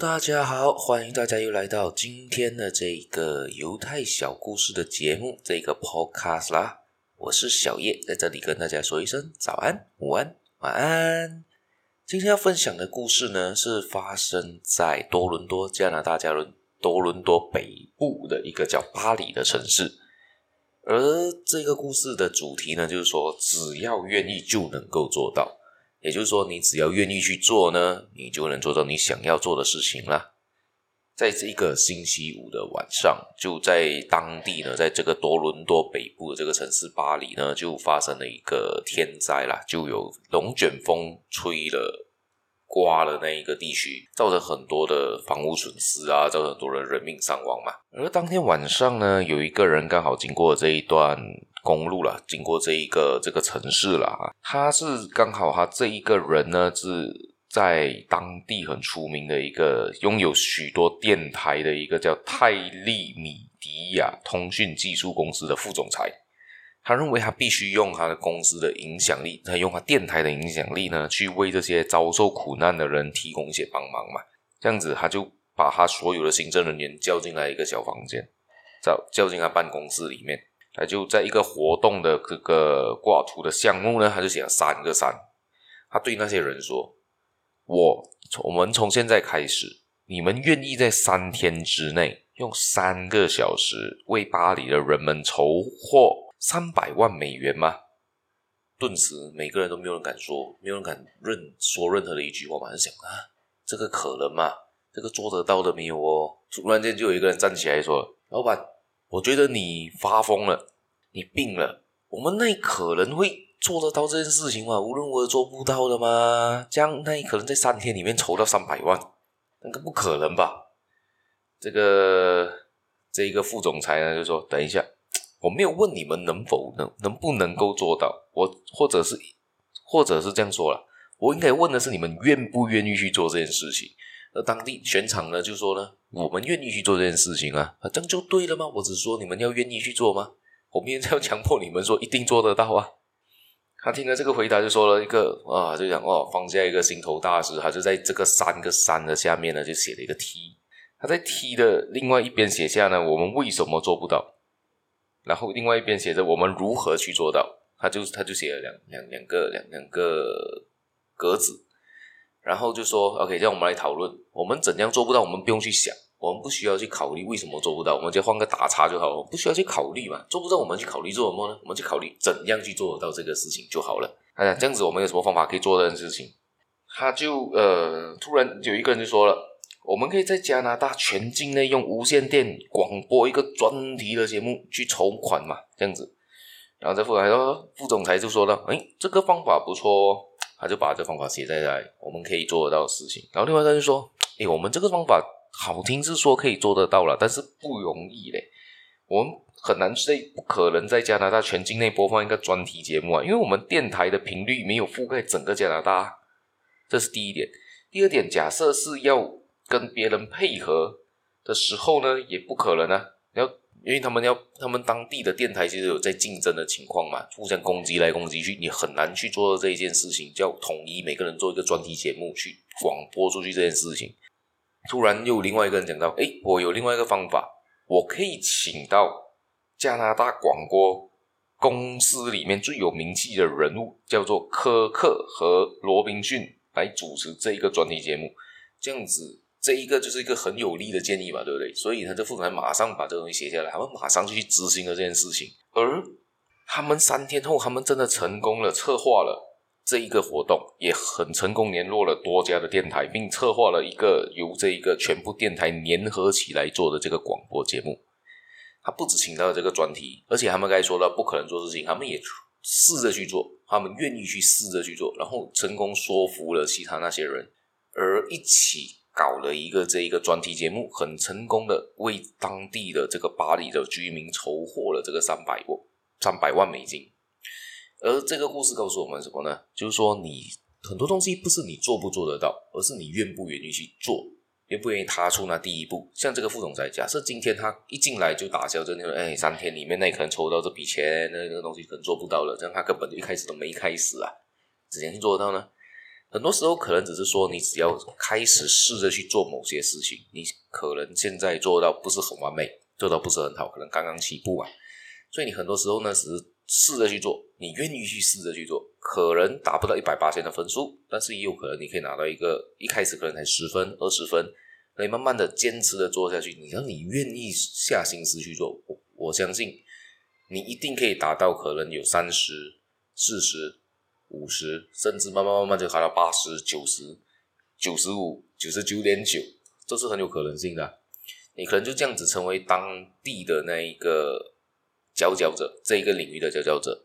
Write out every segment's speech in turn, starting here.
大家好，欢迎大家又来到今天的这个犹太小故事的节目，这个 podcast 啦。我是小叶，在这里跟大家说一声早安、午安、晚安。今天要分享的故事呢，是发生在多伦多，加拿大加伦多伦多北部的一个叫巴黎的城市。而这个故事的主题呢，就是说，只要愿意就能够做到。也就是说，你只要愿意去做呢，你就能做到你想要做的事情啦。在这个星期五的晚上，就在当地呢，在这个多伦多北部的这个城市巴黎呢，就发生了一个天灾啦，就有龙卷风吹了。刮了那一个地区，造成很多的房屋损失啊，造成很多人人命伤亡嘛。而当天晚上呢，有一个人刚好经过这一段公路了，经过这一个这个城市了啊。他是刚好他这一个人呢，是在当地很出名的一个拥有许多电台的一个叫泰利米迪亚通讯技术公司的副总裁。他认为他必须用他的公司的影响力，他用他电台的影响力呢，去为这些遭受苦难的人提供一些帮忙嘛。这样子，他就把他所有的行政人员叫进来一个小房间，叫叫进他办公室里面。他就在一个活动的这个挂图的项目呢，他就写了三个三。他对那些人说：“我我们从现在开始，你们愿意在三天之内用三个小时为巴黎的人们筹获？”三百万美元吗？顿时，每个人都没有人敢说，没有人敢认说任何的一句话嘛。就想啊，这个可能吗？这个做得到的没有哦。突然间，就有一个人站起来说：“老板，我觉得你发疯了，你病了。我们那可能会做得到这件事情吗？无论如何做不到的吗？这样，那可能在三天里面筹到三百万，那个不可能吧？”这个这一个副总裁呢，就说：“等一下。”我没有问你们能否能能不能够做到，我或者是或者是这样说了，我应该问的是你们愿不愿意去做这件事情。而当地全场呢就说呢，我们愿意去做这件事情啊，这样就对了吗？我只说你们要愿意去做吗？我们要强迫你们说一定做得到啊？他听了这个回答就说了一个啊，就讲哦，放下一个心头大石，他就在这个三个三的下面呢就写了一个 T，他在 T 的另外一边写下呢，我们为什么做不到？然后另外一边写着我们如何去做到，他就他就写了两两两个两两个格子，然后就说 OK，这样我们来讨论，我们怎样做不到，我们不用去想，我们不需要去考虑为什么做不到，我们就换个打叉就好了，不需要去考虑嘛，做不到我们去考虑做什么呢？我们去考虑怎样去做得到这个事情就好了。哎，这样子我们有什么方法可以做这件事情？他就呃，突然有一个人就说了。我们可以在加拿大全境内用无线电广播一个专题的节目去筹款嘛，这样子。然后这副总裁说，副总裁就说了：“哎，这个方法不错哦。”他就把这方法写在来，我们可以做得到的事情。然后另外他就说：“哎，我们这个方法好听是说可以做得到了，但是不容易嘞。我们很难在不可能在加拿大全境内播放一个专题节目啊，因为我们电台的频率没有覆盖整个加拿大。这是第一点。第二点，假设是要。”跟别人配合的时候呢，也不可能啊。要因为他们要他们当地的电台其实有在竞争的情况嘛，互相攻击来攻击去，你很难去做到这一件事情，叫统一每个人做一个专题节目去广播出去这件事情。突然又另外一个人讲到，哎，我有另外一个方法，我可以请到加拿大广播公司里面最有名气的人物，叫做柯克和罗宾逊来主持这一个专题节目，这样子。这一个就是一个很有力的建议嘛，对不对？所以他就副总裁马上把这个东西写下来，他们马上就去执行了这件事情。而他们三天后，他们真的成功了，策划了这一个活动，也很成功联络了多家的电台，并策划了一个由这一个全部电台联合起来做的这个广播节目。他不止请到了这个专题，而且他们刚才说了不可能做事情，他们也试着去做，他们愿意去试着去做，然后成功说服了其他那些人，而一起。搞了一个这一个专题节目，很成功的为当地的这个巴黎的居民筹获了这个三百万三百万美金。而这个故事告诉我们什么呢？就是说，你很多东西不是你做不做得到，而是你愿不愿意去做，愿不愿意踏出那第一步。像这个副总裁，假设今天他一进来就打消这个，哎，三天里面那可能筹到这笔钱，那那个东西可能做不到了，这样他根本就一开始都没开始啊，怎样去做得到呢？很多时候可能只是说，你只要开始试着去做某些事情，你可能现在做到不是很完美，做到不是很好，可能刚刚起步啊。所以你很多时候呢，只是试着去做，你愿意去试着去做，可能达不到一百八千的分数，但是也有可能你可以拿到一个一开始可能才十分、二十分，可以慢慢的坚持的做下去。你要你愿意下心思去做，我我相信你一定可以达到可能有三十、四十。五十，甚至慢慢慢慢就开到八十九十、九十五、九十九点九，这是很有可能性的。你可能就这样子成为当地的那一个佼佼者，这一个领域的佼佼者，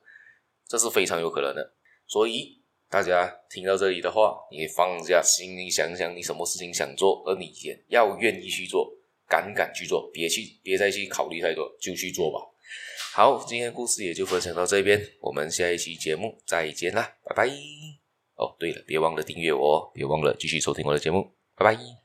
这是非常有可能的。所以大家听到这里的话，你放下心里想想，你什么事情想做，而你也要愿意去做，敢敢去做，别去别再去考虑太多，就去做吧。好，今天故事也就分享到这边，我们下一期节目再见啦，拜拜。哦，对了，别忘了订阅我，别忘了继续收听我的节目，拜拜。